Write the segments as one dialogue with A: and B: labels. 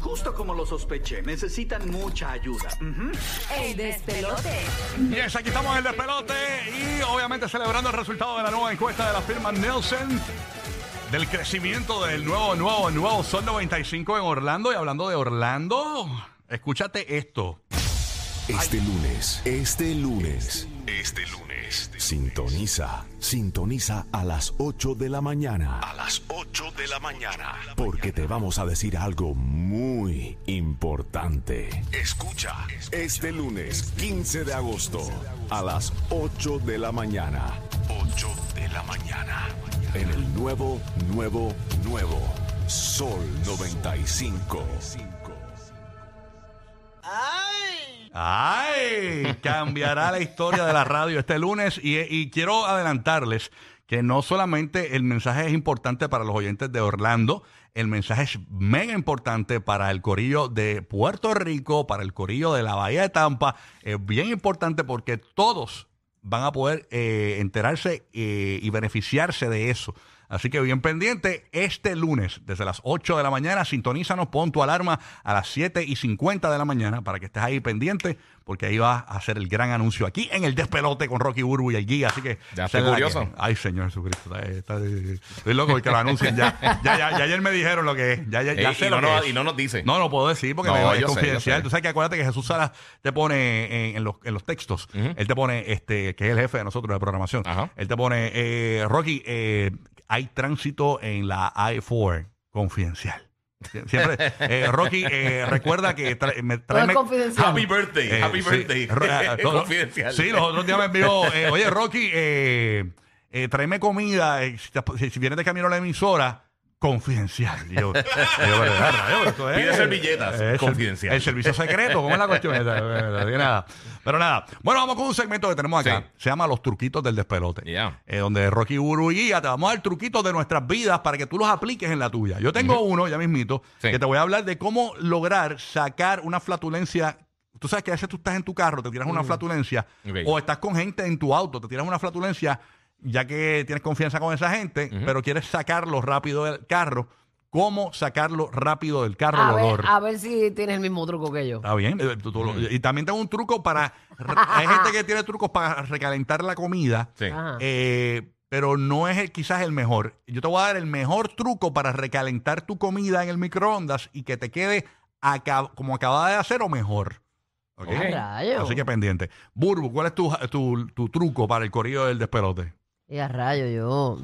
A: Justo como lo sospeché, necesitan mucha ayuda.
B: El despelote.
C: Yes, aquí estamos en el despelote y obviamente celebrando el resultado de la nueva encuesta de la firma Nielsen del crecimiento del nuevo, nuevo, nuevo Sol 95 en Orlando. Y hablando de Orlando, escúchate esto.
D: Este lunes, este lunes, este lunes, sintoniza, sintoniza a las 8 de la mañana. A las 8 de la mañana. Porque te vamos a decir algo muy importante. Escucha, este lunes, 15 de agosto, a las 8 de la mañana. 8 de la mañana. En el nuevo, nuevo, nuevo Sol 95.
C: ¡Ay! Cambiará la historia de la radio este lunes y, y quiero adelantarles que no solamente el mensaje es importante para los oyentes de Orlando, el mensaje es mega importante para el corillo de Puerto Rico, para el corillo de la Bahía de Tampa. Es bien importante porque todos van a poder eh, enterarse eh, y beneficiarse de eso. Así que bien pendiente, este lunes, desde las 8 de la mañana, sintonízanos, pon tu alarma a las 7 y 50 de la mañana para que estés ahí pendiente, porque ahí va a hacer el gran anuncio aquí en el despelote con Rocky Burbu y el guía. Así que.
E: Ya estoy curioso.
C: que- Ay, Señor Jesucristo. está- está- estoy loco porque lo anuncien ya. Ya, ya, ya ayer me dijeron lo que es. Ya, ya, ya
E: Ey,
C: sé
E: y,
C: lo
E: no,
C: que es.
E: y no nos dice.
C: No, no puedo decir porque
E: No,
C: me- es
E: yo
C: confidencial.
E: sé.
C: Tú sabes que acuérdate que Jesús Sara te pone en, en los, en los textos, él te pone, este, que es el jefe de nosotros de programación,
E: Ajá.
C: él te pone, eh, Rocky, eh, hay tránsito en la I-4 confidencial. Sie- Siempre, eh, Rocky, eh, recuerda que tra- me,
F: confidencial.
E: Happy birthday,
C: eh,
E: happy
C: sí,
E: birthday.
C: ah, todo-
E: Confidencial.
C: Sí, los otros días me envió, eh, oye, Rocky, eh, eh, tráeme comida, eh, si vienes de camino a la emisora, confidencial. Y yo, yo, esto es-
E: Pide servilletas,
C: el-
E: confidencial.
C: El, servicio secreto, ¿cómo es la cuestión? esta? Nada. Pero nada. Bueno, vamos con un segmento que tenemos acá. Se llama Los Truquitos del Despelote.
E: Ya.
C: Eh, donde Rocky Buru y Guía te vamos a dar truquitos de nuestras vidas para que tú los apliques en la tuya. Yo tengo uno, ya mismito,
E: Sí.
C: que te voy a hablar de cómo lograr sacar una flatulencia. Tú sabes que a veces tú estás en tu carro, te tiras una flatulencia,
E: Ok.
C: o estás con gente en tu auto, te tiras una flatulencia, ya que tienes confianza con esa gente, pero quieres sacarlo rápido del carro. ¿Cómo sacarlo rápido del carro
F: A
C: el
F: ver,
C: olor?
F: a ver si tienes el mismo truco que yo.
C: Está bien. eh, tú- Y también tengo un truco para. Hay gente que tiene trucos para recalentar la comida,
E: Sí.
C: Eh, pero no es el- quizás el mejor. Yo te voy a dar el mejor truco para recalentar tu comida en el microondas y que te quede aca- como acabada de hacer o mejor. ¿Ok?
E: Ok.
F: A rayos.
C: Así que pendiente. Burbu, ¿cuál es tu, tu, tu truco para el corrido del despelote?
F: Y a rayo, yo.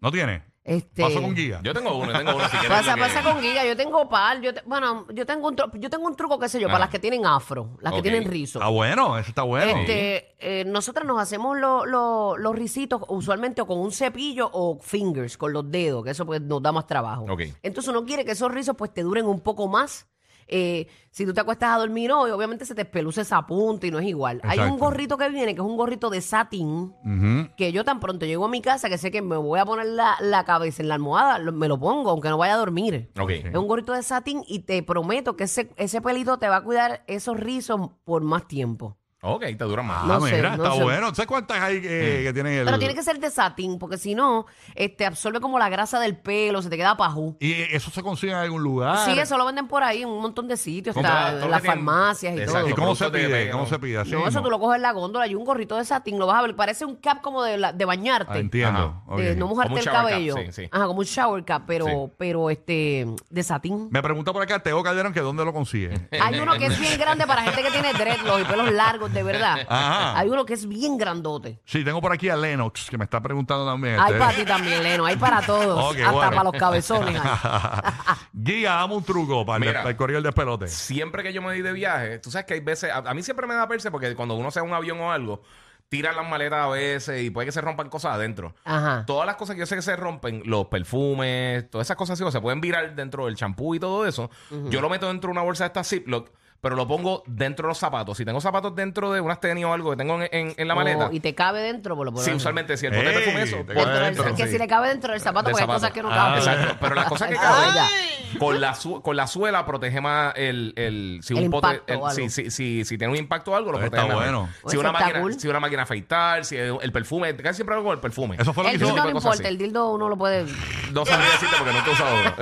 C: ¿No tiene?
F: Este,
C: Paso con guía.
E: Yo tengo uno, yo tengo uno si quieres.
F: Pasa,
E: lo que-
F: pasa con Giga, yo tengo par, yo te- bueno, yo tengo un tru- yo tengo un truco, qué sé yo, para
E: Ah.
F: las que tienen afro, las
E: Ok.
F: que tienen rizo.
C: Está bueno, eso está bueno.
F: Este, eh, nosotros nos hacemos lo- lo- los risitos usualmente o con un cepillo o fingers, con los dedos, que eso pues nos da más trabajo.
E: Ok.
F: Entonces uno quiere que esos rizos pues te duren un poco más. Eh, si tú te acuestas a dormir hoy, obviamente se te espeluce esa punta y no es igual. Hay un
C: Exacto.
F: gorrito que viene, que es un gorrito de satín,
C: Ujú.
F: que yo tan pronto llego a mi casa que sé que me voy a poner la, la cabeza en la almohada, lo- me lo pongo, aunque no vaya a dormir.
E: Ok.
F: Es un gorrito de satín y te prometo que ese, ese pelito te va a cuidar esos rizos por más tiempo.
E: Ok, te dura más.
C: Ah,
F: No sé,
C: mira,
F: no
C: está
F: sé.
C: bueno. ¿Sabes cuántas hay que, que tienen el.
F: Pero tiene que ser de satín, porque si no, este, absorbe como la grasa del pelo, se te queda pajú.
C: ¿Y eso se consigue en algún lugar?
F: Sí, eso lo venden por ahí en un montón de sitios, está
E: todo
F: en las farmacias y
E: Exacto.
C: ¿Y
F: todo.
C: cómo se pide? ¿Cómo se pide? Así
F: No, eso tú lo coges en la góndola y un gorrito de satín, lo vas a ver, parece un cap como de, la- de bañarte.
C: Ah, entiendo.
E: Ajá.
F: De no mojarte el
E: cap,
F: cabello.
E: sí, sí.
F: Ajá, como un shower cap, pero,
E: Sí.
F: pero este, de satín.
C: Me pregunta por acá Teo Calderón que dónde lo consigue.
F: Hay uno que es bien grande para gente que tiene dreadlocks y pelos largos, de verdad.
C: Ajá.
F: Hay uno que es bien grandote.
C: Sí, tengo por aquí a Lennox que me está preguntando también.
F: Hay
C: Este-
F: para ti también, Leno. Hay para todos. Hasta
C: bueno.
F: para los cabezones.
C: Guía, dame un truco para el,
E: Mira.
C: el corrido del despelote.
E: Siempre que yo me di de viaje, tú sabes que hay veces, a, a mí siempre me da perse porque cuando uno se va en un avión o algo, tiran las maletas a veces y puede que se rompan cosas adentro.
F: Ajá.
E: Todas las cosas que yo sé que se rompen, los perfumes, todas esas cosas así, o se pueden virar dentro del champú y todo eso. Yo lo meto dentro de una bolsa de esta Ziploc pero lo pongo dentro de los zapatos. Si tengo zapatos dentro de unas tenis o algo que tengo en, en- en la
F: Oh,
E: maleta.
F: y te cabe dentro, pues lo pones
E: Sí, usualmente si el bote perfume eso.
C: te
E: por
C: cabe
F: Dentro del-
C: dentro,
F: que
E: sí.
F: si le cabe dentro del zapato, porque hay cosas que no
C: Ah,
F: caben.
E: Exacto, pero las cosas que
F: Ah,
E: caben con la su- con la suela protege más el, el si
F: El
E: un
F: o
E: si,
F: algo.
E: si, si, si tiene un impacto o algo lo
C: Pues
E: protege
C: está
E: más.
C: bueno.
E: Si
F: Pues
E: una
F: está
E: máquina
F: cool.
E: si una máquina a afeitar, si el perfume, casi siempre algo con el perfume.
C: Eso fue lo que
F: El
C: hizo.
F: dildo no importa,
E: así.
F: el dildo uno lo puede...
E: No sabría decirte porque nunca he usado uno.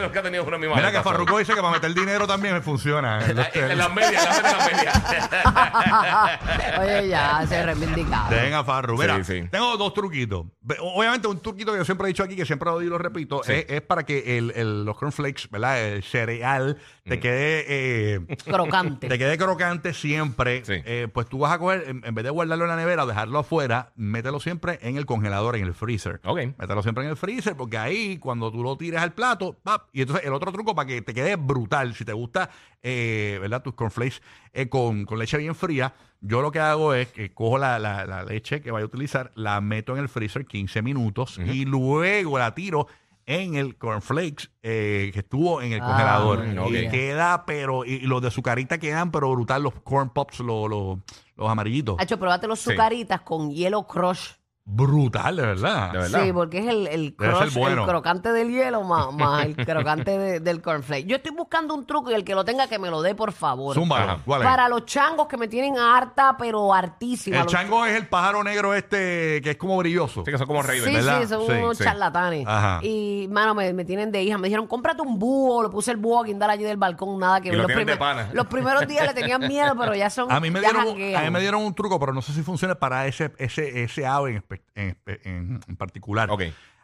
E: nunca he tenido uno en mi
C: Mira
E: maleta.
C: que Farruko dice que para meter dinero también me funciona.
E: En las medias, en las medias, en las medias.
F: Oye, ya, se reivindicaba.
C: Tenga, Farru. Mira,
E: Sí, sí.
C: tengo dos truquitos. Ve- Obviamente, un truquito que yo siempre he dicho aquí, que siempre lo digo y lo repito, es, es para que el, el- los cornflakes, ¿verdad? El cereal
E: Mm.
C: te quede eh,
F: Crocante.
C: te quede crocante siempre.
E: Sí.
C: Eh, pues tú vas a coger, en, en vez de guardarlo en la nevera o dejarlo afuera, mételo siempre en el congelador, en el freezer.
E: Ok.
C: Mételo siempre en el freezer, porque ahí cuando tú lo tires al plato, ¡pap! y entonces el otro truco para que te quede brutal, si te gusta, eh, ¿verdad? Tus cornflakes eh, con, con leche bien fría, yo lo que hago es que cojo la, la- la leche que vaya a utilizar, la meto en el freezer 15 minutos y luego la tiro en el cornflakes eh, que estuvo en el
F: Ah,
C: congelador. Y queda, pero, y, y los de azucarita quedan, pero brutal, los corn pops, los, los, los amarillitos.
F: Hacho, probate los
E: Sí.
F: sucaritas con hielo crush.
C: Brutal, de verdad.
E: De verdad.
F: Sí, porque es el, el,
C: Debe ser
F: crush,
C: bueno.
F: el crocante del hielo más, más el crocante de- del cornflake. Yo estoy buscando un truco y el que lo tenga que me lo dé, por favor.
C: Zúmbalo.
E: Ajá.
C: ¿Cuál es?
F: Para los changos que me tienen harta, pero hartísima.
C: El
F: Los-
C: chango es el pájaro negro este que es como brilloso.
E: Sí, que son como Raven.
F: Sí,
C: ¿verdad?
F: sí, son
C: Sí,
F: unos
C: sí.
F: charlatanes.
C: Ajá.
F: Y, mano, me, me tienen de hija. Me dijeron, cómprate un búho. Le puse el búho a guindar allí del balcón. Nada que
E: Y
F: ver.
E: lo
F: Los,
E: tienen de
F: primer-
E: pana.
F: los primeros días le tenían miedo, pero ya son.
C: A mí me
F: ya
C: dieron,
F: janguean.
C: a mí me dieron un truco, pero no sé si funciona para ese, ese, ese ave en, en, espe- en- en particular.
E: Ok.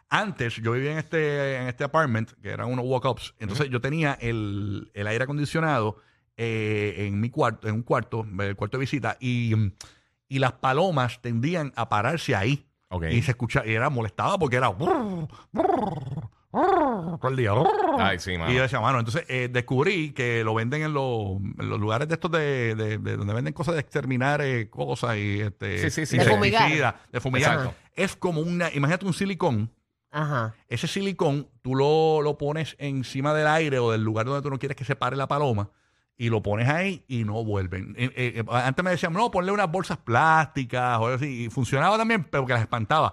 C: Antes yo vivía en este, en este apartment, que eran unos walk-ups. Entonces yo tenía el, el aire acondicionado eh, en mi cuarto, en un cuarto, el cuarto de visita, y, y las palomas tendían a pararse ahí.
E: Ok.
C: Y se escuchaba, y era molestaba porque era brrr, todo el día.
E: Ay, sí, mano.
C: Y yo decía, mano, entonces eh, descubrí que lo venden en los, en los lugares de estos de, de- de donde venden cosas de exterminar eh, cosas y este
E: Sí, sí, sí.
F: De fumigar.
C: de fumigar.
E: Exacto.
C: Es como una, imagínate un silicón.
F: Ajá.
C: Ese silicón tú lo, lo pones encima del aire o del lugar donde tú no quieres que se pare la paloma y lo pones ahí y no vuelven. Eh, eh, eh, antes me decían, no, ponle unas bolsas plásticas o algo así. Y funcionaba también, pero que las espantaba.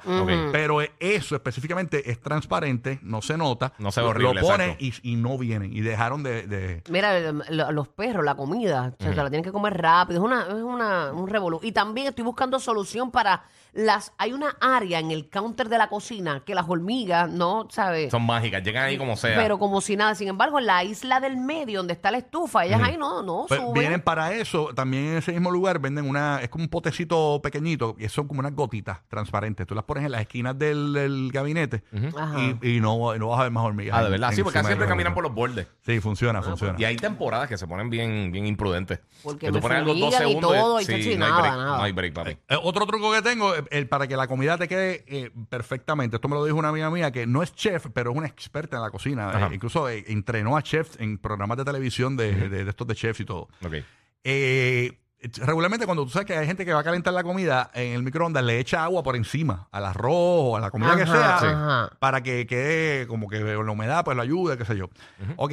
C: Pero eh, eso específicamente es transparente, no se nota.
E: No se ve horrible,
C: Lo pones y, y no vienen. Y dejaron de... de-
F: Mira, lo- lo- los perros, la comida, o sea, se la tienen que comer rápido. Es, una, es una, un revolú. Y también estoy buscando solución para las. Hay una área en el counter de la cocina que las hormigas, ¿no? ¿Sabes?
E: Son mágicas, llegan ahí como sea.
F: Pero como si nada. Sin embargo, en la isla del medio, donde está la estufa, ellas ahí no, no
C: Pues,
F: suben.
C: vienen para eso, también en ese mismo lugar venden una, es como un potecito pequeñito, y son como unas gotitas transparentes. Tú las pones en las esquinas del, del gabinete y, y no, y no vas a ver más hormigas.
E: ah, de
C: en-
E: verdad. Sí, porque
C: encima
E: siempre caminan por los bordes.
C: Sí, funciona, funciona.
E: Y hay temporadas que se ponen bien, bien imprudentes.
F: Porque
E: que
F: me
E: tú pones algo dos
F: fumigan y
E: segundos.
F: todo, y
E: sí,
F: chachi,
E: no hay
F: nada,
E: break,
F: nada.
E: No hay break, papi.
C: Eh, otro truco que tengo eh, el, para que la comida te quede eh, perfectamente. Esto me lo dijo una amiga mía que no es chef, pero es una experta en la cocina.
E: Ajá.
C: Eh, incluso eh, entrenó a chefs en programas de televisión de, de- de estos de chefs y todo. Eh, regularmente cuando tú sabes que hay gente que va a calentar la comida en el microondas, le echa agua por encima al arroz o a la comida que sea para que quede como que la humedad pues lo ayude, qué sé yo. Ok,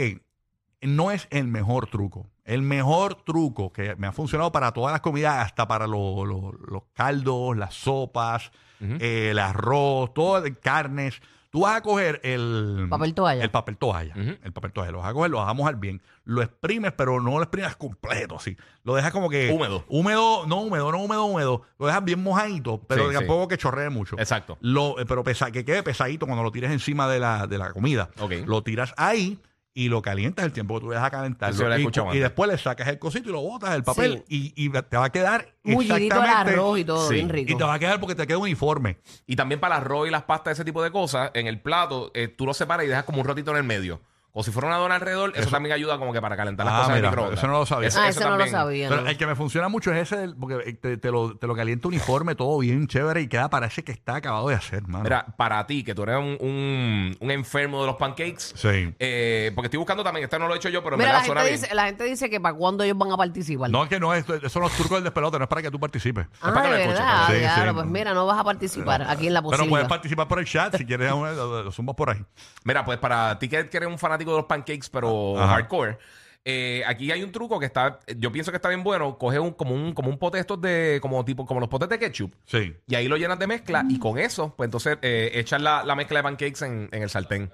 C: no es el mejor truco. El mejor truco que me ha funcionado para todas las comidas, hasta para lo- lo- los caldos, las sopas, eh, el arroz, todo, carnes. Tú vas a coger el
F: Papel toalla.
C: El papel toalla.
E: Ujú.
C: El papel toalla. Lo vas a coger, lo vas a mojar bien. Lo exprimes, pero no lo exprimes completo, así. Lo dejas como que.
E: Húmedo.
C: Húmedo, no húmedo, no húmedo, húmedo. Lo dejas bien mojadito, pero
E: Sí,
C: tampoco que chorree mucho.
E: Exacto.
C: Lo, eh, pero pesa, que quede pesadito cuando lo tires encima de la, de la comida.
E: Ok.
C: Lo tiras ahí y lo calientas el tiempo que tú dejas calentarlo.
E: Eso yo lo he
C: y, y
E: antes.
C: después le sacas el cosito y lo botas el papel y, y te va a quedar
F: Mullidito el
C: exactamente-
F: arroz y todo,
E: Sí.
F: bien rico.
C: Y te va a quedar porque te queda uniforme.
E: Y también para el arroz y las pastas, ese tipo de cosas, en el plato, eh, tú lo separas y dejas como un ratito en el medio. O si fuera una dona alrededor, eso, también ayuda como que para calentar las
C: Ah,
E: cosas en
C: mira,
E: el microondas.
C: eso no lo sabía.
F: ah, eso no lo sabía.
C: Pero
F: ¿no?
C: el que me funciona mucho es ese, del- porque eh, te, te lo, te lo calienta uniforme, todo bien chévere y queda, parece que está acabado de hacer, mano.
E: Mira, para ti, que tú eres un, un- un enfermo de los pancakes,
C: Sí.
E: eh, porque estoy buscando también, este no lo he hecho yo, pero en
F: Mira, la
E: suena
F: gente,
E: bien.
F: dice, la gente dice que para cuándo ellos van a participar.
C: No, es que no, es, son los trucos del despelote, no es para que tú participes.
F: ah,
E: para que
F: de
E: me escuchen,
F: verdad.
C: sí,
F: Claro,
C: sí.
F: pues mira, no vas a participar aquí en la
C: Pero
F: posibilidad.
C: puedes participar por el chat si quieres, lo, lo zumbas por ahí.
E: Mira, pues para ti que que eres un fanático de los pancakes, pero
C: Ajá.
E: hardcore, Eh, aquí hay un truco que está, yo pienso que está bien bueno. Coge un, como un, como un pote estos de, como tipo, como los potes de ketchup.
C: Sí.
E: Y ahí lo llenas de mezcla y con eso, pues entonces eh, echas la, la mezcla de pancakes en, en el sartén.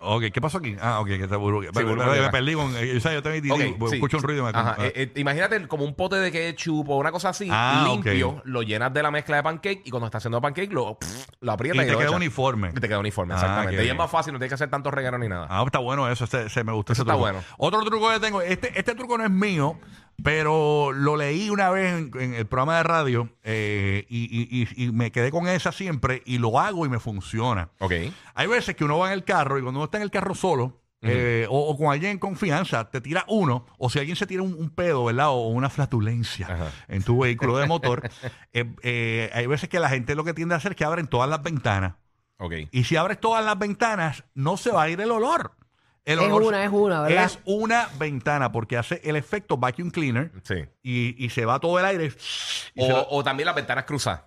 C: Ok, ¿qué pasó aquí? Ah, ok, que está burbu. me, perdí con. eh, o sea, yo te vi,
E: Ok,
C: digo,
E: sí.
C: escucho un ruido me
E: Ajá, eh, eh, imagínate como un pote de ketchup o una cosa así,
C: Ah,
E: limpio, lo llenas de la mezcla de pancake y cuando está haciendo pancake lo, pff, lo aprietas
C: Y te
E: lo
C: queda uniforme.
E: Y te queda uniforme,
C: Ah,
E: exactamente. Y es más fácil, no tienes que hacer tanto reguero ni nada.
C: Ah, está bueno eso, ese- ese me gusta
E: Eso
C: ese
E: está
C: truco.
E: bueno.
C: Otro truco que tengo, este, este truco no es mío, pero lo leí una vez en, en el programa de radio eh, y, y- y- y me quedé con esa siempre y lo hago y me funciona.
E: Ok.
C: Hay veces que uno va en el carro y cuando uno está en el carro solo eh, o, o con alguien en confianza, te tira uno, o si alguien se tira un, un pedo, ¿verdad? O una flatulencia
E: Ajá.
C: en tu vehículo de motor, eh, eh, hay veces que la gente lo que tiende a hacer es que abren todas las ventanas.
E: Ok.
C: Y si abres todas las ventanas, no se va a ir el olor. El
F: Es una, es una, ¿verdad?
C: Es una ventana porque hace el efecto vacuum cleaner
E: Sí.
C: y, y se va todo el aire. y se va-
E: O, también las ventanas cruzadas.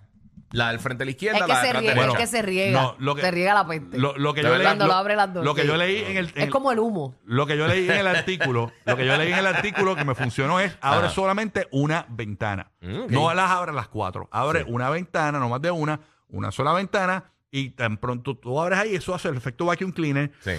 E: La del frente a la izquierda,
F: Es que
E: la de
F: se
E: atrás
F: riega,
E: derecha.
F: es que se riega.
C: no, lo que-
F: se riega la peste.
C: lo, lo que
E: De
C: yo
E: verdad,
C: leí,
F: cuando
C: lo,
F: lo abre las dos,
C: lo que
F: sí.
C: yo leí en el, en
F: es como el humo.
C: Lo que yo leí en el artículo, lo que yo leí en el artículo que me funcionó es abre
E: Ajá.
C: solamente una ventana.
E: Mm, ok.
C: No las abre las cuatro. Abre
E: Sí.
C: una ventana, no más de una, una sola ventana. Y tan pronto tú abres ahí, eso hace el efecto vacuum cleaner,
E: Sí.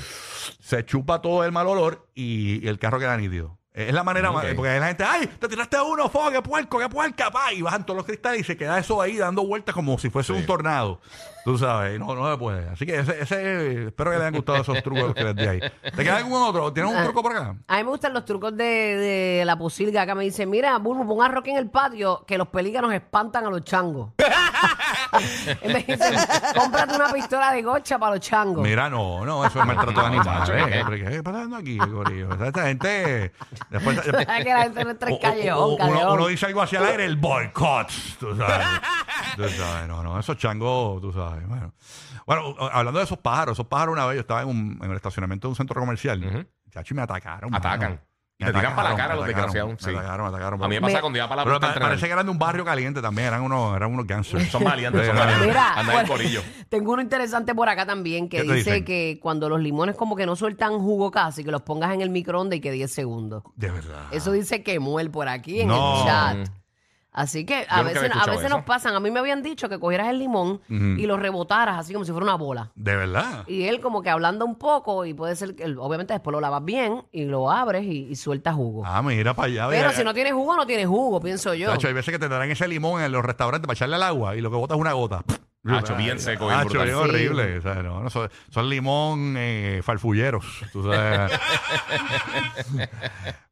C: se chupa todo el mal olor y, y el carro queda nítido. Es la manera más, porque la gente, ay, te tiraste uno, fuego, qué puerco, qué puerca, pa, y bajan todos los cristales y se queda eso ahí dando vueltas como si fuese
E: Sí.
C: un tornado. Tú sabes, no, no se puede. Así que ese, ese espero que les hayan gustado esos trucos que les di ahí. ¿Te queda algún otro? ¿Tienes
F: Ah.
C: un truco por acá?
F: A mí me gustan los trucos de, de la posilga. Acá me dice, mira, Bulbo, pon a Rocky en el patio que los pelícanos espantan a los changos. y me dice, cómprate una pistola de gocha para los changos.
C: Mira, no, no, eso es maltrato de animales.
E: ¿qué?
C: eh. ¿Qué está pasando aquí, Corillo? Esta, esta gente. Después,
F: Es que la gente no entra en callejón,
C: uno,
F: callejón.
C: uno dice algo hacia el aire, el boicot. Tú sabes. Tú sabes, no, no, esos changos, tú sabes. Bueno, bueno hablando de esos pájaros, esos pájaros una vez yo estaba en, un, en el estacionamiento de un centro comercial.
E: Ujú.
C: Chacho, y me atacaron.
E: Atacan.
C: mano.
E: Y te tiran para la cara
C: me
E: los
C: atacaron,
E: desgraciados,
C: Me
E: sí.
C: atacaron, me atacaron.
E: A mí me
F: Me-
E: pasa cuando iba para la
C: Pero
E: puerta a
C: pa-
E: entrenar.
C: parece que eran de un barrio caliente también, eran unos, eran unos gangsters.
E: Son valientes, son
C: Sí,
E: valientes.
F: Mira,
E: Andan en corillo.
F: tengo uno interesante por acá también que
C: ¿Qué te
F: dice que cuando los limones como que no sueltan jugo casi, que los pongas en el microondas y que 10 segundos.
C: De verdad.
F: Eso dice que muel por aquí en
C: No.
F: el chat. Así que a
E: nunca había
F: veces, a
E: escuchado
F: veces
E: eso.
F: nos pasan. A mí me habían dicho que cogieras el limón y lo rebotaras así como si fuera una bola.
C: De verdad.
F: Y él como que hablando un poco y puede ser que él- obviamente después lo lavas bien y lo abres y, y sueltas jugo.
C: Ah, mira para allá.
F: Pero si no tiene jugo, no tiene jugo, pienso yo.
C: Chacho, hay veces que te darán ese limón en los restaurantes para echarle al agua y lo que botas es una gota.
E: Hacho, bien seco, bien
C: Hacho,
E: brutal.
C: bien
F: Sí.
C: horrible. O sea, no, no, son, son limón eh, farfulleros. tú sabes.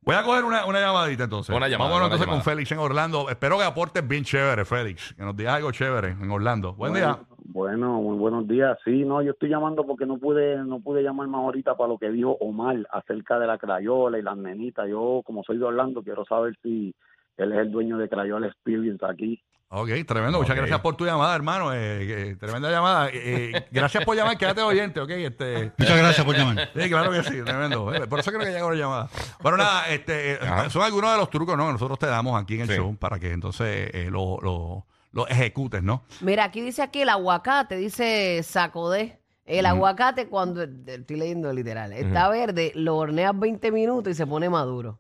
C: Voy a coger una, una llamadita entonces.
E: Una llamada,
C: Vámonos
E: una
C: entonces
E: llamada.
C: con Félix en Orlando. Espero que aportes bien chévere, Félix. Que nos digas algo chévere en Orlando. Buen día.
G: Bueno, muy buenos días. Sí, no, yo estoy llamando porque no pude no pude llamar más ahorita para lo que dijo Omar acerca de la Crayola y las nenitas. Yo, como soy de Orlando, quiero saber si él es el dueño de Crayola Experience aquí.
C: Ok, tremendo. Muchas gracias por tu llamada, hermano. Eh, eh, tremenda llamada. Eh, gracias por llamar. Quédate oyente, ok. Este,
H: Muchas gracias por llamar.
C: Sí, claro que sí, tremendo. Por eso creo que llegó la llamada. Bueno, nada, este,
E: Ajá.
C: son algunos de los trucos ¿no? que nosotros te damos aquí en el
E: Sí.
C: show para que entonces eh, lo, lo, lo ejecutes, ¿no?
F: Mira, aquí dice aquí el aguacate, dice sacodé. El aguacate cuando, estoy leyendo literal, está verde, lo horneas 20 minutos y se pone maduro.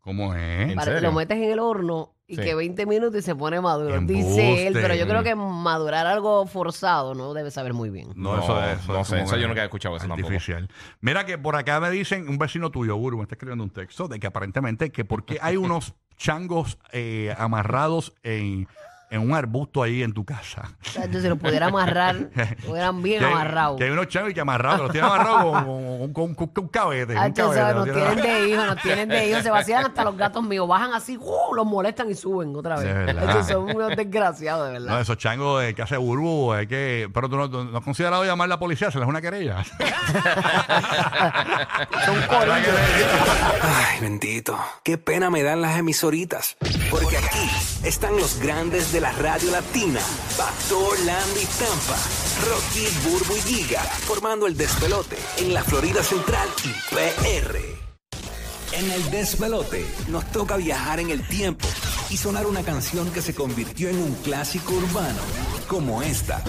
C: ¿Cómo es?
E: ¿En
F: Para-
E: serio?
F: lo metes en el horno y
E: Sí.
F: que 20 minutos y se pone maduro.
C: Embuste.
F: Dice él, pero yo creo que madurar algo forzado no debe saber muy bien.
C: No,
E: No,
C: eso es. Eso
E: no
C: es
E: sé, eso yo nunca he escuchado eso tampoco.
C: Artificial. Mira que por acá me dicen, un vecino tuyo, Burbu, me está escribiendo un texto de que aparentemente que porque hay unos changos eh, amarrados en, en un arbusto ahí en tu casa.
F: Yo si lo pudiera amarrar, hubieran bien amarrados.
C: Que hay unos changos que amarrados, los tienen amarrados con, con, con- con- con un cabete.
F: Ah,
C: un cabete,
F: sabes,
C: los
F: nos
C: tienen-
F: de hijos, nos tienen de hijos. Se vacían hasta los gatos míos. Bajan así, ¡uh! los molestan y suben otra vez.
C: De.
F: Estos son unos desgraciados, de
C: No,
F: verdad.
C: esos changos de que hace burbu, hay que. Pero tú no, tú no has considerado llamar a la policía, se les una querella.
F: Son corillos.
I: Ay, bendito. Qué pena me dan las emisoritas. Porque aquí están los grandes de la radio latina. Pastor, Landy, Tampa. Rocky, Burbu y Giga. Formando el despelote en la Florida Central y PR. En el despelote nos toca viajar en el tiempo y sonar una canción que se convirtió en un clásico urbano. Como esta.